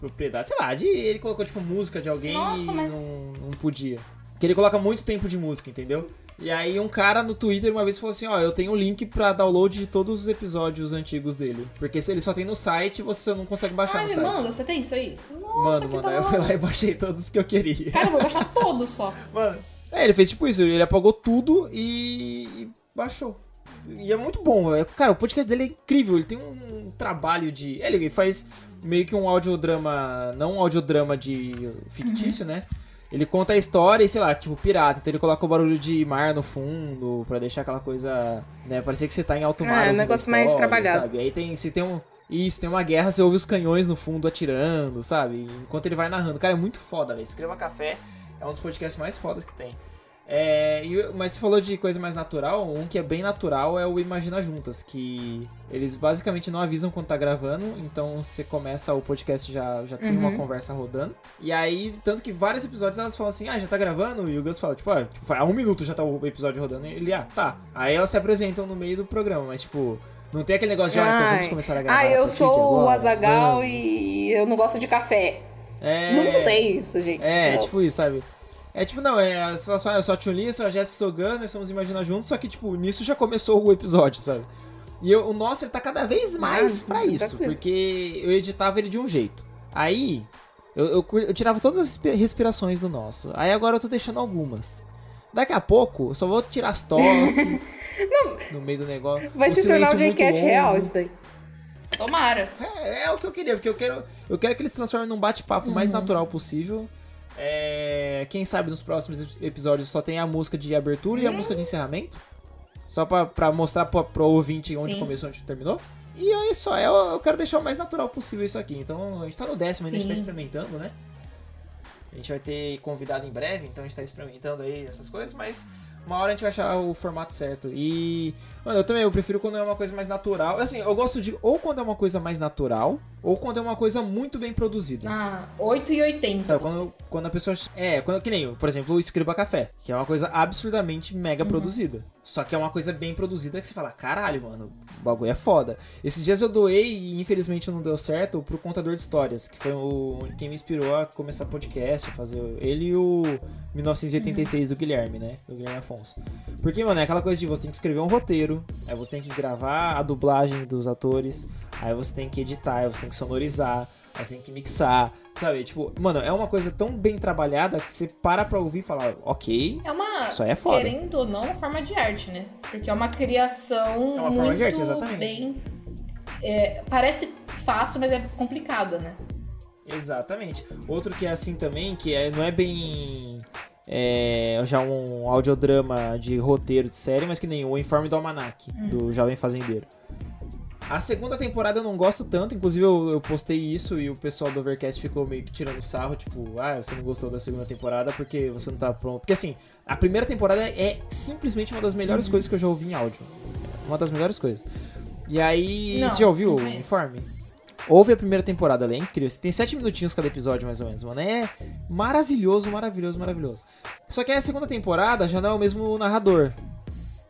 propriedade, sei lá, de, ele colocou tipo música de alguém Nossa, e mas- não, não podia. Porque ele coloca muito tempo de música, entendeu? E aí um cara no Twitter uma vez falou assim, ó, eu tenho o link pra download de todos os episódios antigos dele. Porque se ele só tem no site, você não consegue baixar Ai, no me site. manda, você tem isso aí? Nossa, Mano, que mano, aí eu fui lá e baixei todos os que eu queria. Cara, eu vou baixar todos só. Mano, é, ele fez tipo isso, ele apagou tudo e, e baixou. E é muito bom, velho. Cara, o podcast dele é incrível, ele tem um trabalho de. é, Ele faz meio que um audiodrama, não um audiodrama de fictício, né? Ele conta a história e, sei lá, tipo, pirata. Então ele coloca o barulho de mar no fundo pra deixar aquela coisa, né? Parecer que você tá em alto mar. Ah, é um negócio mais história, trabalhado. Sabe? Aí tem, se tem um. Isso, tem uma guerra, você ouve os canhões no fundo atirando, sabe? Enquanto ele vai narrando. Cara, é muito foda, velho. Escreva Café é um dos podcasts mais fodas que tem. É, mas você falou de coisa mais natural, um que é bem natural é o Imagina Juntas, que eles basicamente não avisam quando tá gravando, então você começa o podcast já, já tem uma Uhum. conversa rodando. E aí, tanto que vários episódios elas falam assim, ah, já tá gravando? E o Gus fala, tipo, ah, tipo, há um minuto já tá o episódio rodando. E ele, ah, tá. Aí elas se apresentam no meio do programa, mas tipo, não tem aquele negócio de, ah, então vamos começar a gravar. Ah, eu sou o Azagal vamos." e eu não gosto de café. É, Não tem isso, gente. É, tipo isso, sabe? É tipo, não, é, você fala assim, ah, eu sou a Chun-Li, eu sou a Jessica Sogan, nós somos Imaginar Juntos, só que, tipo, nisso já começou o episódio, sabe? E eu- o nosso, ele tá cada vez mais Ah, pra tá isso, tranquilo. porque eu editava ele de um jeito. Aí, eu, eu, eu tirava todas as respi- respirações do nosso. Aí agora eu tô deixando algumas. Daqui a pouco, eu só vou tirar as tosse no meio do negócio. Vai o se tornar J-Cast longo. real isso daí. Tomara. É, é o que eu queria, porque eu quero, eu quero que eles se transformem num bate-papo mais Uhum. natural possível. É, quem sabe nos próximos episódios só tem a música de abertura e a música de encerramento. Só pra, pra mostrar pra, pro ouvinte onde Sim. começou e onde terminou. E aí só, eu, eu quero deixar o mais natural possível isso aqui. Então a gente tá no décimo, ainda, a gente tá experimentando, né? A gente vai ter convidado em breve, então a gente tá experimentando aí essas coisas, mas uma hora a gente vai achar o formato certo. E, mano, eu também eu prefiro quando é uma coisa mais natural. Assim, eu gosto de ou quando é uma coisa mais natural, ou quando é uma coisa muito bem produzida. Ah, 8 e 80. Sabe, quando, quando a pessoa. É, quando, que nem, por exemplo, o Escriba Café, que é uma coisa absurdamente mega produzida. Só que é uma coisa bem produzida que você fala, caralho, mano, o bagulho é foda. Esses dias eu doei e infelizmente não deu certo pro Contador de Histórias, que foi o, quem me inspirou a começar podcast, fazer. Ele e o 1986 do Guilherme, né? Do Guilherme Afonso. Porque, mano, é aquela coisa de você tem que escrever um roteiro, aí você tem que gravar a dublagem dos atores, aí você tem que editar, aí você tem que sonorizar, aí você tem que mixar, sabe? Tipo, mano, é uma coisa tão bem trabalhada que você para pra ouvir e fala, ok, É uma. Isso aí é foda. Querendo ou não, uma forma de arte, né? Porque é uma criação. É uma forma muito de arte, exatamente. Bem. é, parece fácil, mas é complicada, né? Exatamente. Outro que é assim também, que é, não é bem. É, já um audiodrama de roteiro de série, mas que nem o Informe do Almanac, do Jovem Fazendeiro. A segunda temporada eu não gosto tanto, inclusive eu, eu postei isso e o pessoal do Overcast ficou meio que tirando sarro, tipo, ah, você não gostou da segunda temporada porque você não tá pronto. Porque assim, a primeira temporada é simplesmente uma das melhores coisas que eu já ouvi em áudio. Uma das melhores coisas. E aí, Não, você já ouviu o conheço. Informe? Ouve a primeira temporada, ela é incrível. Tem sete minutinhos cada episódio, mais ou menos, mano. É maravilhoso, maravilhoso, maravilhoso. Só que aí a segunda temporada já não é o mesmo narrador.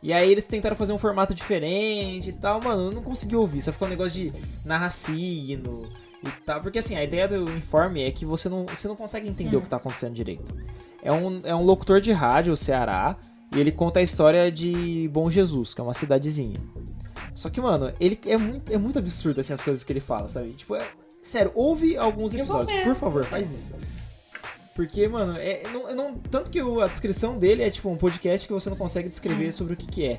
E aí eles tentaram fazer um formato diferente e tal, mano, eu não consegui ouvir. Só ficou um negócio de narrar signo e tal. Porque assim, a ideia do informe é que você não, você não consegue entender o que tá acontecendo direito. É um, é um locutor de rádio, o Ceará, e ele conta a história de Bom Jesus, que é uma cidadezinha. Só que, mano, ele é muito, é muito absurdo assim, as coisas que ele fala, sabe? Tipo, é- sério, ouve alguns episódios, por favor, faz isso. Porque, mano, é, não, é não- tanto que o- a descrição dele é tipo um podcast que você não consegue descrever sobre o que, que é.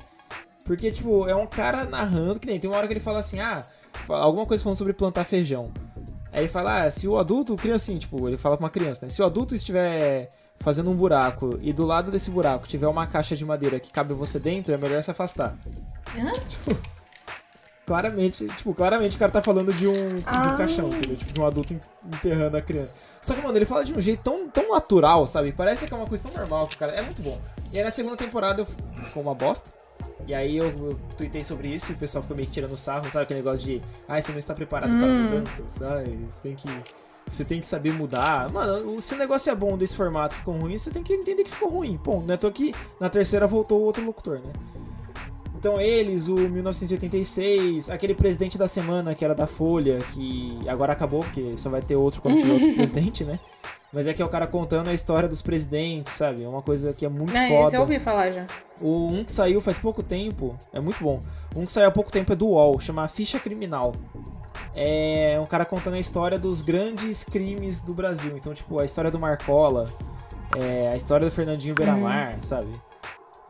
Porque, tipo, é um cara narrando, que nem tem uma hora que ele fala assim, ah, alguma coisa falando sobre plantar feijão. Aí ele fala, ah, se o adulto, criança assim, tipo, ele fala pra uma criança, né? Se o adulto estiver fazendo um buraco e do lado desse buraco tiver uma caixa de madeira que cabe você dentro, é melhor se afastar. Hã? Claramente, tipo, claramente o cara tá falando de um, de um Ah. caixão, entendeu? Tipo, de um adulto en- enterrando a criança. Só que, mano, ele fala de um jeito tão, tão natural, sabe? Parece que é uma coisa tão normal cara. É muito bom. E aí na segunda temporada eu ficou uma bosta. E aí eu, eu tuitei sobre isso e o pessoal ficou meio que tirando sarro, sabe? Aquele negócio de, ai, você não está preparado para mudanças, ai, você tem que. Você tem que saber mudar. Mano, se o negócio é bom desse formato ficou ruim, você tem que entender que ficou ruim. Ponto. Não é tô que na terceira voltou o outro locutor, né? Então eles, o 1986, aquele presidente da semana que era da Folha, que agora acabou, porque só vai ter outro quando tiver outro presidente, né? Mas é que é o cara contando a história dos presidentes, sabe? É uma coisa que é muito É, foda. esse eu ouvi falar já. O um que saiu faz pouco tempo, é muito bom. Um que saiu há pouco tempo é do UOL, chama Ficha Criminal. É um cara contando a história dos grandes crimes do Brasil. Então, tipo, a história do Marcola, é, a história do Fernandinho Beiramar, sabe?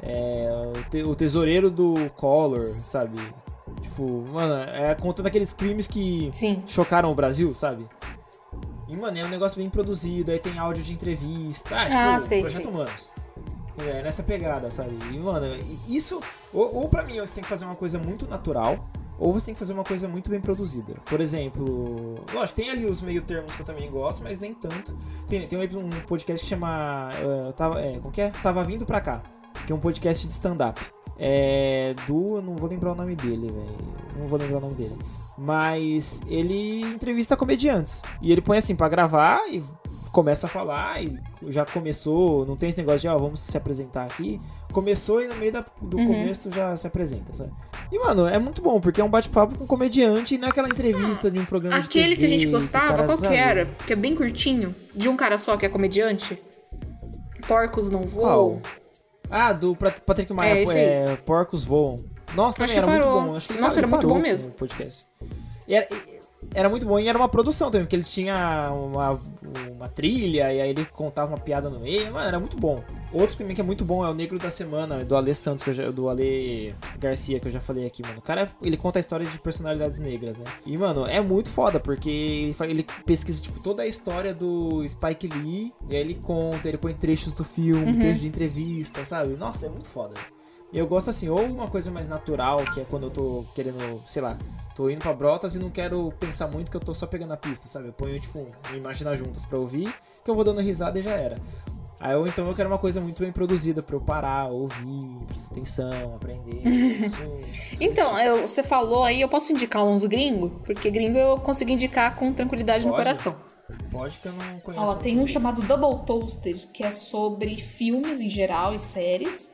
É, o, te- o tesoureiro do Collor, sabe? Tipo, mano, é contando aqueles crimes que Sim. chocaram o Brasil, sabe? E, mano, é um negócio bem produzido, aí tem áudio de entrevista. Ah, tipo, Ah, sei, Projeto sei. Humanos. É, nessa pegada, sabe? E, mano, isso. Ou, ou pra mim, você tem que fazer uma coisa muito natural, ou você tem que fazer uma coisa muito bem produzida. Por exemplo, lógico, tem ali os meio termos que eu também gosto, mas nem tanto. Tem, tem um, um podcast que chama. eh, tava, é, como que é? Tava vindo pra cá. Que é um podcast de stand-up. É. Do. eu Não vou lembrar o nome dele, velho. Não vou lembrar o nome dele. Mas ele entrevista comediantes. E ele põe assim pra gravar e começa a falar e já começou, não tem esse negócio de, ó, vamos se apresentar aqui. Começou e no meio da- do Uhum. começo já se apresenta, sabe? E, mano, é muito bom, porque é um bate-papo com um comediante e não é aquela entrevista de um programa de Aquele que a gente TV, gostava, qual que era? Que é bem curtinho, de um cara só que é comediante. Porcos não voam. Ah, do Pat- Patrick Maia, É, esse é, Porcos Voam. Nossa, Acho também que era parou. muito bom. Acho que Nossa, era muito bom mesmo. podcast. E era, era muito bom e era uma produção também, porque ele tinha uma, uma trilha e aí ele contava uma piada no meio. Mano, era muito bom. Outro também que é muito bom é o Negro da Semana, do Ale Santos, que eu já- do Ale Garcia, que eu já falei aqui, mano. O cara, ele conta a história de personalidades negras, né? E, mano, é muito foda, porque ele, ele pesquisa, tipo, toda a história do Spike Lee, e aí ele conta, ele põe trechos do filme, Uhum. trechos de entrevista, sabe? Nossa, é muito foda. Eu gosto assim, ou uma coisa mais natural, que é quando eu tô querendo, sei lá, tô indo pra Brotas e não quero pensar muito que eu tô só pegando a pista, sabe? Eu ponho, tipo, um Imaginar Juntas pra ouvir, que eu vou dando risada e já era. Aí ou então eu quero uma coisa muito bem produzida pra eu parar, ouvir, prestar atenção, aprender. Isso- Então, eu- você falou aí, eu posso indicar uns gringos? Porque gringo eu consigo indicar com tranquilidade no Pode. coração. Pode que eu não conheço. Ó, tem um chamado Double Toasted, que é sobre filmes em geral e séries.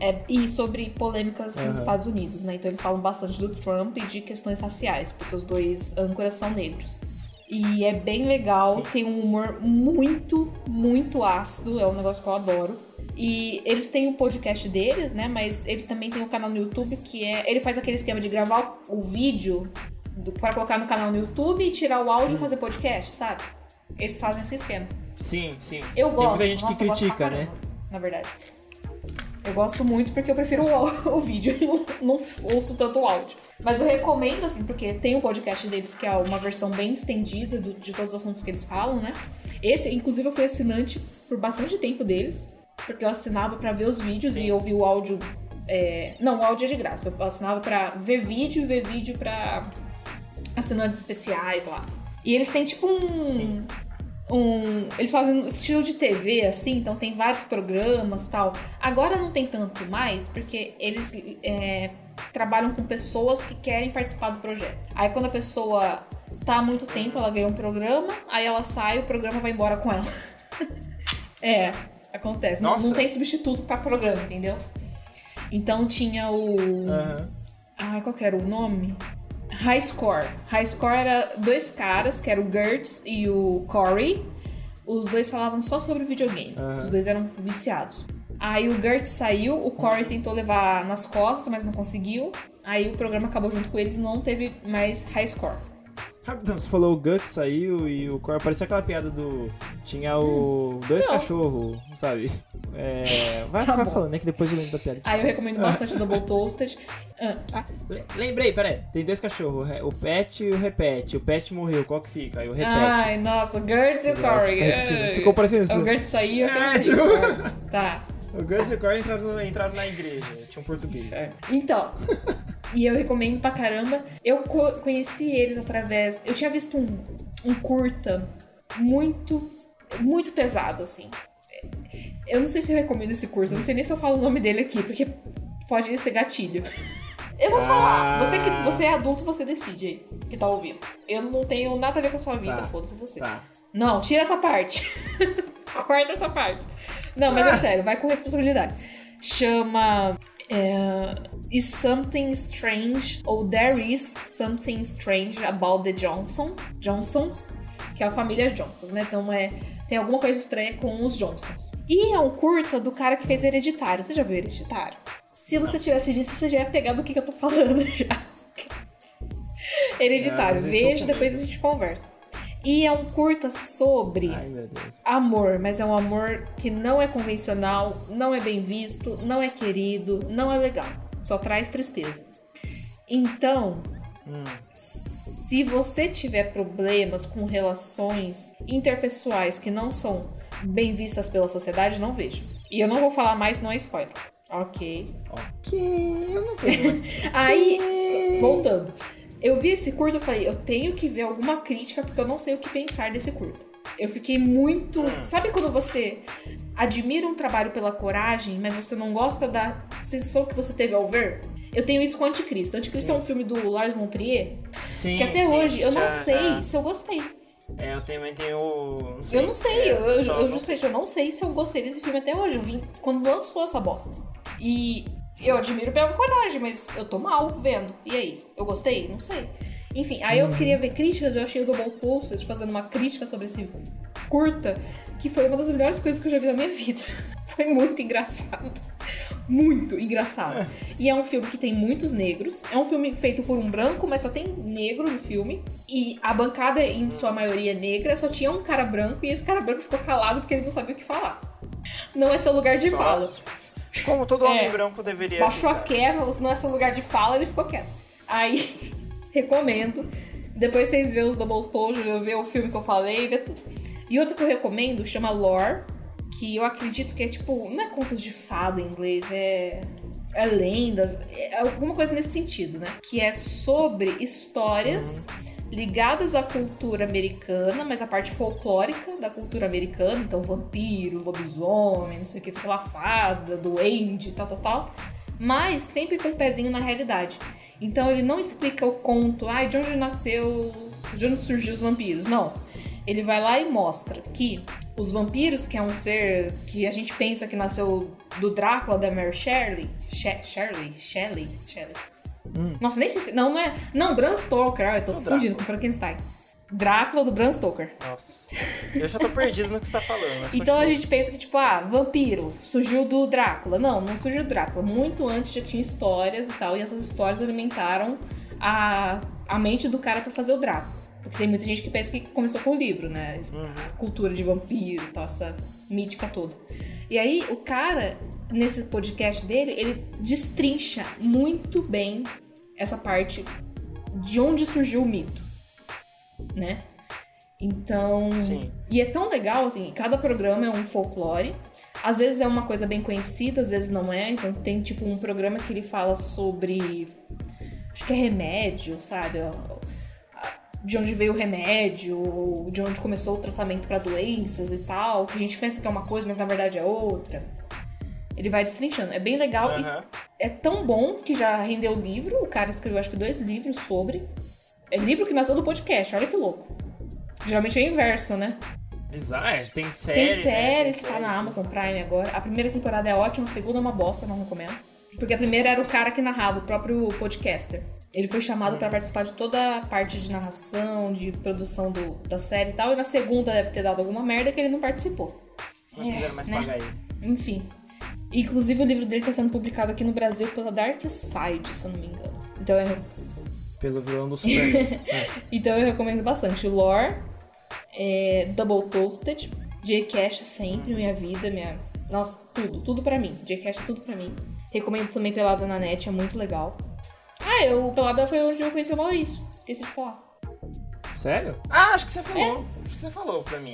É, e sobre polêmicas nos Aham. Estados Unidos, né? Então eles falam bastante do Trump e de questões raciais, porque os dois âncoras são negros. E é bem legal, Sim. tem um humor muito, muito ácido, é um negócio que eu adoro. E eles têm o podcast deles, né? Mas eles também têm um canal no YouTube que é. Ele faz aquele esquema de gravar o vídeo do, para colocar no canal no YouTube e tirar o áudio e fazer podcast, sabe? Eles fazem esse esquema. Sim, sim. Eu Tem gosto. muita gente Nossa, que critica, né? Na verdade. Eu gosto muito porque eu prefiro o, o vídeo, não, não ouço tanto o áudio. Mas eu recomendo, assim, porque tem um podcast deles que é uma versão bem estendida do- de todos os assuntos que eles falam, né? Esse, inclusive, eu fui assinante por bastante tempo deles, porque eu assinava pra ver os vídeos e ouvir o áudio. é, Não, o áudio é de graça. Eu assinava pra ver vídeo e ver vídeo pra assinantes especiais lá. E eles têm tipo um. Um eles fazem um estilo de TV, assim, então tem vários programas tal. Agora não tem tanto mais, porque eles é, trabalham com pessoas que querem participar do projeto. Aí quando a pessoa tá há muito tempo, ela ganha um programa, aí ela sai, o programa vai embora com ela. é, acontece. Não, não tem substituto pra programa, entendeu? Então tinha o. Aham. Ai, qual que era o nome? High Score. High Score era dois caras, que era o Gertz e o Corey. Os dois falavam só sobre videogame. Aham. Os dois eram viciados. Aí o Gertz saiu, o Corey tentou levar nas costas, mas não conseguiu. Aí o programa acabou junto com eles e não teve mais High Score. Rapidão, você falou o Guts saiu e o Core. Parecia aquela piada do. Tinha o. Dois cachorros, sabe? É. Vai, Tá vai bom. falando, né? Que depois eu lembro da piada. Aí eu recomendo bastante Double Toasted. Ah, Ah, le- lembrei, peraí. Tem dois cachorros, o Pet e o Repete. O Pet morreu, qual que fica? Aí o Repete. Ai, nossa, o Gertz e o ai. Ficou parecendo isso. O Gertz saiu, É, tipo- Tá. O Guts e o Core entraram, entraram na igreja. Tinha um português. Então, e eu recomendo pra caramba. Eu co- conheci eles através. Eu tinha visto um, um curta muito, muito pesado, assim. Eu não sei se eu recomendo esse curta, eu não sei nem se eu falo o nome dele aqui, porque pode ser gatilho. Eu vou falar. Ah. Você que você é adulto, você decide aí, que tá ouvindo. Eu não tenho nada a ver com a sua vida, Tá. foda-se você. Tá. Não, tira essa parte. Corta essa parte. Não, mas é sério, vai com responsabilidade. Chama. É, is Something Strange ou There is Something Strange About the Johnson, Johnsons, que é a família Johnsons, né? Então é, tem alguma coisa estranha com os Johnsons. E é um curta do cara que fez Hereditário. Você já viu Hereditário? Se você tivesse visto, você já ia pegar do que, que eu tô falando já. Hereditário, Ah, eu estou veja, depois a gente conversa. E é um curta sobre Ai, amor, mas é um amor que não é convencional, não é bem visto, não é querido, não é legal. Só traz tristeza. Então, Hum. se você tiver problemas com relações interpessoais que não são bem vistas pela sociedade, não veja. E eu não vou falar mais, não é spoiler. Ok. Ok, eu não tenho mais. Aí, voltando. Eu vi esse curto e falei, eu tenho que ver alguma crítica porque eu não sei o que pensar desse curto. Eu fiquei muito. Sabe quando você admira um trabalho pela coragem, mas você não gosta da sensação que você teve ao ver? Eu tenho isso com Anticristo. Anticristo é um filme do Lars von Trier Sim, que até sim, hoje eu já- não sei ah. se eu gostei. É, eu também tenho. Não sei, Eu não sei, é, eu, eu, só eu não- justamente eu não sei se eu gostei desse filme até hoje. Eu vim quando lançou essa bosta. E eu admiro pela coragem, mas eu tô mal vendo. E aí? Eu gostei? Não sei. Enfim, aí eu queria ver críticas, eu achei o Double Posted fazendo uma crítica sobre esse curta, que foi uma das melhores coisas que eu já vi na minha vida. Foi muito engraçado. Muito engraçado. E é um filme que tem muitos negros. É um filme feito por um branco, mas só tem negro no filme. E a bancada, em sua maioria negra, só tinha um cara branco e esse cara branco ficou calado porque ele não sabia o que falar. Não é seu lugar de Só- fala. Como todo homem É. branco deveria. Baixou a ficar. quebra, não é seu lugar de fala, ele ficou quieto. Aí, recomendo. Depois vocês vê os Double Stojo, vê o filme que eu falei, vê tudo. E outro que eu recomendo chama Lore, que eu acredito que é tipo, não é contos de fada em inglês, é, é lendas, é alguma coisa nesse sentido, né? Que é sobre histórias ligadas à cultura americana, mas a parte folclórica da cultura americana, então vampiro, lobisomem, não sei o que, sei lá, fada, duende, tal, tal, tal, mas sempre com um pezinho na realidade. Então ele não explica o conto, ai, de onde nasceu, de onde surgiu os vampiros, não. Ele vai lá e mostra que os vampiros, que é um ser que a gente pensa que nasceu do Drácula da Mary Shelley, She- Shelley, Shelley, Shelley. Nossa, nem sei se. Não, não é. Não, Bram Stoker. Ah, eu tô O confundindo com Frankenstein. Drácula do Bram Stoker. Nossa. Eu já tô perdido no que você tá falando. Então a gente pensa que, tipo, ah, vampiro surgiu do Drácula. Não, não surgiu do Drácula. Muito antes já tinha histórias e tal, e essas histórias alimentaram a, a mente do cara pra fazer o Drácula. Porque tem muita gente que pensa que começou com o livro, né? A cultura de vampiro tal, essa mítica toda. E aí, o cara, nesse podcast dele, ele destrincha muito bem essa parte de onde surgiu o mito, né? Então, Sim. e é tão legal, assim, cada programa é um folclore. Às vezes é uma coisa bem conhecida, às vezes não é. Então tem, tipo, um programa que ele fala sobre. Acho que é remédio, sabe? De onde veio o remédio, ou de onde começou o tratamento para doenças e tal. Que a gente pensa que é uma coisa, mas na verdade é outra. Ele vai destrinchando. É bem legal e Aham. é tão bom que já rendeu livro. O cara escreveu, acho que, dois livros sobre. É livro que nasceu do podcast, olha que louco. Geralmente é o inverso, né? Bizarro, é, tem série. Tem né? série Tem que tá na Amazon Prime agora. A primeira temporada é ótima, a segunda é uma bosta, não recomendo. Porque a primeira era o cara que narrava, o próprio podcaster. Ele foi chamado pra participar de toda a parte de narração, de produção do- da série e tal. E na segunda deve ter dado alguma merda que ele não participou. Não quiseram mais né? pagar ele. Enfim. Inclusive o livro dele tá sendo publicado aqui no Brasil pela Dark Side, se eu não me engano. Então eu, Pelo vilão do Super. então eu recomendo bastante. Lore, é, Double Toasted, J-Cash sempre, minha vida, minha. Nossa, tudo, tudo pra mim. J-Cash é tudo pra mim. Recomendo também Pelada na Net, é muito legal. Ah, eu, Pelada foi onde eu conheci o Maurício. Esqueci de falar. Sério? Ah, acho que você falou. Acho que você falou pra mim.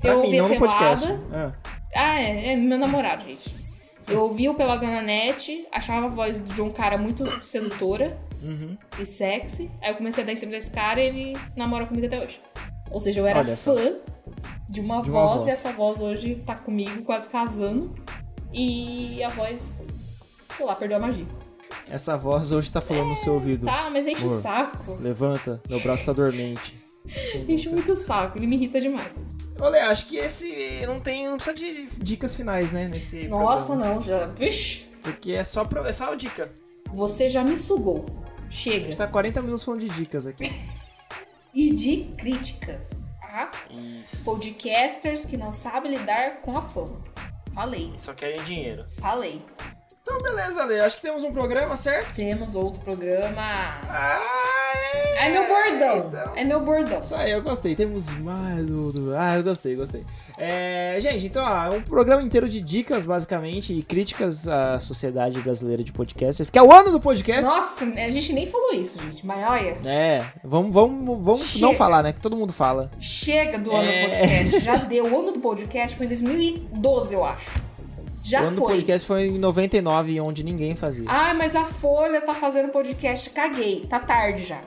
Pra eu mim, ouvi não a no podcast. Pelada. Ah. Ah, é, é meu namorado, gente. Eu ouvi o Pelada na Net, achava a voz de um cara muito sedutora Uhum. e sexy. Aí eu comecei a dar em cima desse cara e ele namora comigo até hoje. Ou seja, eu era Olha só. fã de uma De uma voz, voz. e essa voz hoje tá comigo, quase casando. E a voz, sei lá, perdeu a magia. Essa voz hoje tá falando no seu ouvido. Tá, mas enche o Amor. saco. Levanta, meu braço tá dormente. Enche muito o saco, ele me irrita demais. Olha, acho que esse não tem. Não precisa de. Dicas finais, né? Nesse Nossa, programa. não, já. Vixe, Porque é só, pro- é só a dica. você já me sugou. A Chega. gente tá 40 minutos falando de dicas aqui. E de críticas. Tá? Isso. Podcasters que não sabem lidar com a fama. Falei, Só querem dinheiro. falei. Então, beleza, Ale. Acho que temos um programa, certo? Temos outro programa. Ah, É meu bordão. Então. É meu bordão. Isso aí, eu gostei. Temos mais do. do- Ah, eu gostei, gostei. É, gente, então, ó, é um programa inteiro de dicas, basicamente, e críticas à sociedade brasileira de podcasters, porque é o ano do podcast. Nossa, a gente nem falou isso, gente. Mas olha, É, vamos, vamos, vamos Chega. não falar, né? Que todo mundo fala. chega do ano É. do podcast. Já deu. O ano do podcast foi em 2012, eu acho. Já o ano do foi. podcast foi em 99, onde ninguém fazia. Ah, mas a Folha tá fazendo podcast. Caguei. Tá tarde já.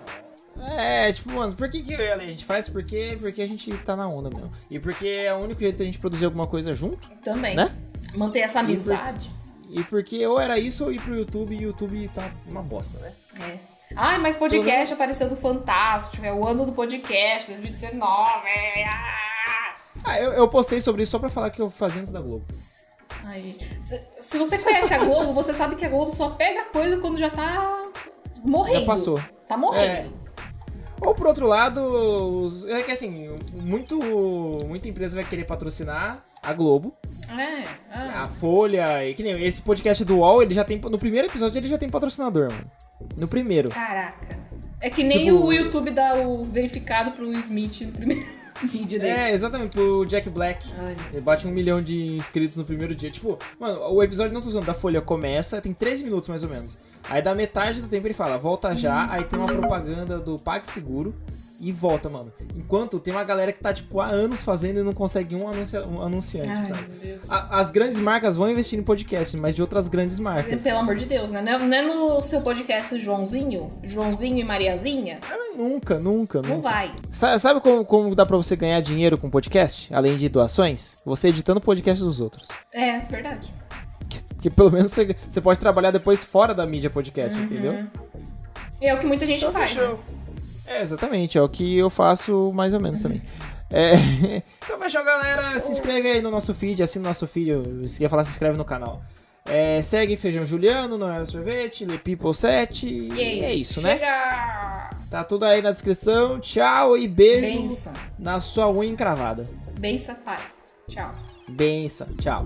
É, tipo, mano, por que, que e a a gente faz? Porque, porque a gente tá na onda mesmo. E porque é o único jeito da gente produzir alguma coisa junto, Também. né? Manter essa amizade. E porque ou era isso ou ir pro YouTube e o YouTube tá uma bosta, né? É. Ai, mas podcast apareceu do Fantástico, é o ano do podcast, 2019. é, ah. Ah, eu, eu postei sobre isso só pra falar que eu fazia antes da Globo. Ai, gente. Se, se você conhece a Globo, você sabe que a Globo só pega coisa quando já tá morrendo. Já passou. Tá morrendo. Ou por outro lado, é que assim, muito, muita empresa vai querer patrocinar a Globo, É. a ah. Folha, e que nem esse podcast do UOL, ele já tem, no primeiro episódio ele já tem patrocinador, mano. No primeiro. Caraca. É que nem Tipo- o YouTube dá o verificado pro Will Smith no primeiro dele. É, exatamente, pro Jack Black. Ai, Ele bate um milhão de inscritos no primeiro dia. Tipo, mano, o episódio não tô usando da Folha começa, tem 13 minutos mais ou menos. Aí da metade do tempo ele fala, volta já, aí tem uma propaganda do PagSeguro e volta, mano. Enquanto tem uma galera que tá, tipo, há anos fazendo e não consegue um, anuncia- um anunciante, Ai, sabe? meu Deus. A- As grandes marcas vão investir em podcast, mas de outras grandes marcas. Pelo amor de Deus, né? Não é- é no seu podcast Joãozinho? Joãozinho e Mariazinha? Ah, Nunca, nunca, Não nunca. vai. Sa- Sabe como, como dá pra você ganhar dinheiro com podcast? Além de doações? Você editando podcast dos outros. É, verdade. Porque pelo menos você, você pode trabalhar depois fora da mídia podcast, Uhum. entendeu? E é o que muita gente Então faz. fechou. né? É, exatamente, é o que eu faço mais ou menos também. É, Então fechou, galera. se inscreve aí no nosso feed, assina o nosso feed, eu ia falar se inscreve no canal. É, segue Feijão Juliano, Não Era Sorvete, Le People 7 e E é isso, né? Chega! Tá tudo aí na descrição, tchau e beijo Benção. na sua unha encravada. Benção, pai. Tchau. Benção, tchau.